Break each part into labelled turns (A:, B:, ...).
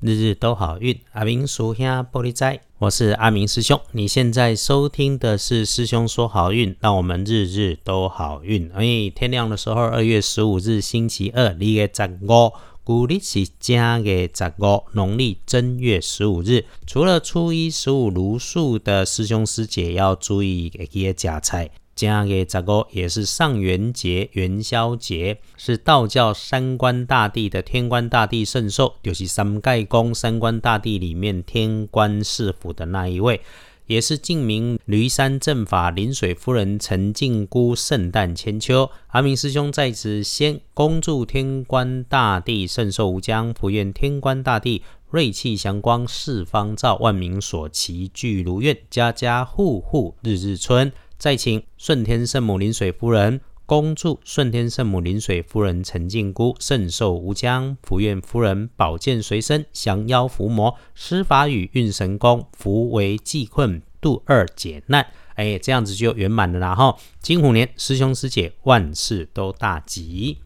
A: 日日都好运。阿明属下玻璃仔，我是阿明师兄。你现在收听的是师兄说好运，让我们日日都好运。哎，天亮的时候，二月十五日星期二，二月十五，古历是正月十五，农历正月十五日。除了初一十五如数的师兄师姐要注意一些加菜。正月十五也是上元节、元宵节，是道教三官大帝的天官大帝圣寿，就是三盖宫三官大帝里面天官赐福的那一位，也是晋明驴山正法临水夫人陈靖姑圣诞千秋。阿明师兄在此先恭祝天官大帝圣寿无疆，福愿天官大帝瑞气祥光四方照，万民所齐聚如愿，家家户户日日春。再请顺天圣母临水夫人恭祝顺天圣母临水夫人陈靖姑圣寿无疆，福愿夫人宝剑随身，降妖伏魔，施法与运神功，扶危济困，度二解难。哎，这样子就圆满了啦！哈，金虎年师兄师姐万事都大吉。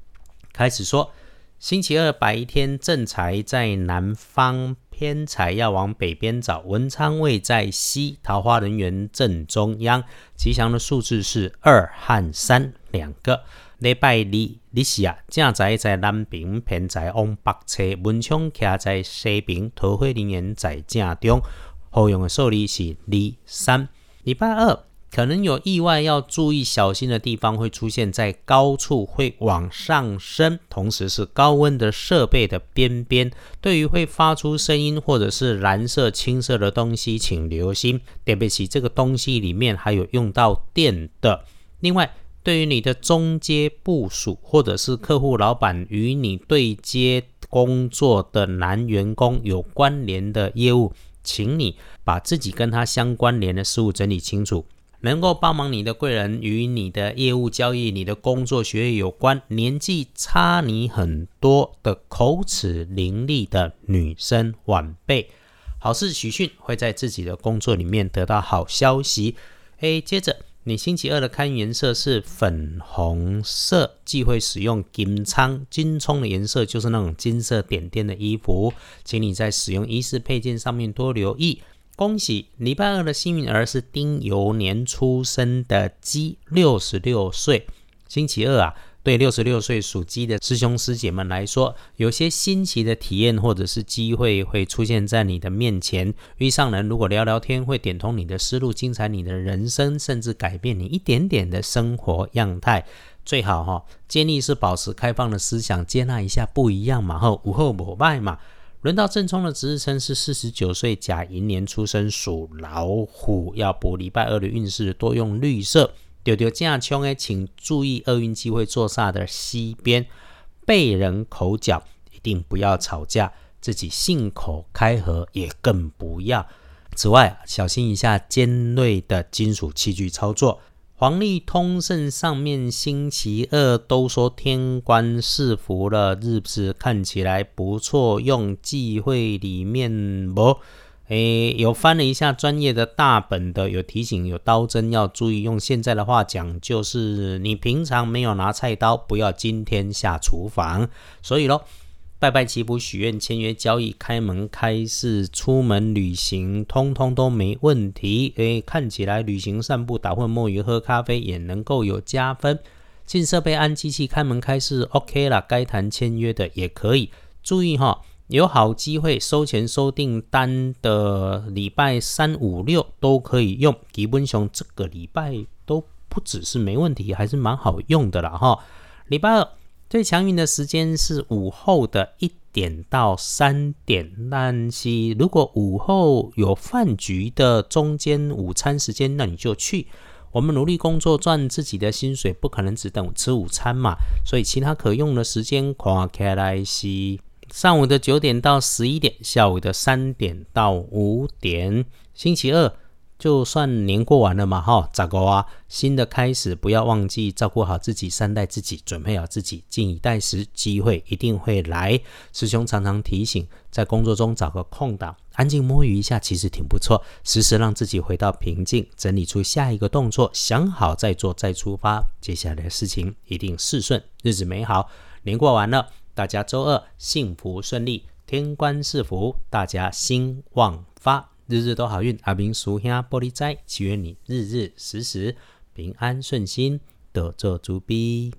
A: 开始说，星期二白天正财在南方。天才要往北边找，文昌位在西，桃花人员正中央。吉祥的数字是二和三两个。礼拜二，你是啊，正财在南边，偏财往北侧，文昌徛在西边，桃花人员在正中。好用的数字是二三。礼拜二。可能有意外要注意小心的地方会出现在高处会往上升，同时是高温的设备的边边。对于会发出声音或者是蓝色、青色的东西，请留心。对不起，这个东西里面还有用到电的。另外，对于你的中阶部署或者是客户老板与你对接工作的男员工有关联的业务，请你把自己跟他相关联的事物整理清楚。能够帮忙你的贵人与你的业务交易、你的工作学业有关，年纪差你很多的口齿伶俐的女生晚辈，好事喜讯会在自己的工作里面得到好消息。诶，接着你星期二的看颜色是粉红色，忌讳使用金仓金葱的颜色，就是那种金色点点的衣服，请你在使用衣饰配件上面多留意。恭喜礼拜二的幸运儿是丁酉年出生的鸡，六十六岁，星期二啊。对六十六岁属鸡的师兄师姐们来说，有些新奇的体验或者是机会会出现在你的面前。遇上人如果聊聊天，会点通你的思路，精彩你的人生，甚至改变你一点点的生活样态。最好哈，建议是保持开放的思想，接纳一下不一样嘛。后无后无败嘛。轮到正冲的值日生是四十九岁甲寅年出生属老虎，要补礼拜二的运势，多用绿色。丢丢这样冲诶，请注意厄运机会坐煞的西边，被人口角一定不要吵架，自己信口开河也更不要。此外，小心一下尖锐的金属器具操作。黄历通胜上面星期二都说天官赐福了，日子看起来不错。用忌讳里面不，诶，有翻了一下专业的大本的，有提醒有刀针要注意。用现在的话讲，就是你平常没有拿菜刀，不要今天下厨房。所以咯。拜拜祈福、许愿、签约、交易、开门开市、出门旅行，通通都没问题。诶，看起来旅行、散步、打混、摸鱼、喝咖啡也能够有加分。进设备、安机器、开门开市，OK 啦。该谈签约的也可以。注意哈，有好机会收钱、收订单的礼拜三、五、六都可以用。基本上这个礼拜都不只是没问题，还是蛮好用的啦哈。礼拜二。最强运的时间是午后的一点到三点，但是如果午后有饭局的中间午餐时间，那你就去。我们努力工作赚自己的薪水，不可能只等吃午餐嘛，所以其他可用的时间跨开来是上午的九点到十一点，下午的三点到五点，星期二。就算年过完了嘛，哈，咋个啊？新的开始，不要忘记照顾好自己，善待自己，准备好自己，静以待时，机会一定会来。师兄常常提醒，在工作中找个空档，安静摸鱼一下，其实挺不错。时时让自己回到平静，整理出下一个动作，想好再做，再出发，接下来的事情一定事顺，日子美好。年过完了，大家周二幸福顺利。天官赐福，大家兴旺发，日日都好运。阿明叔兄玻璃斋，祈愿你日日时时平安顺心，得做主逼。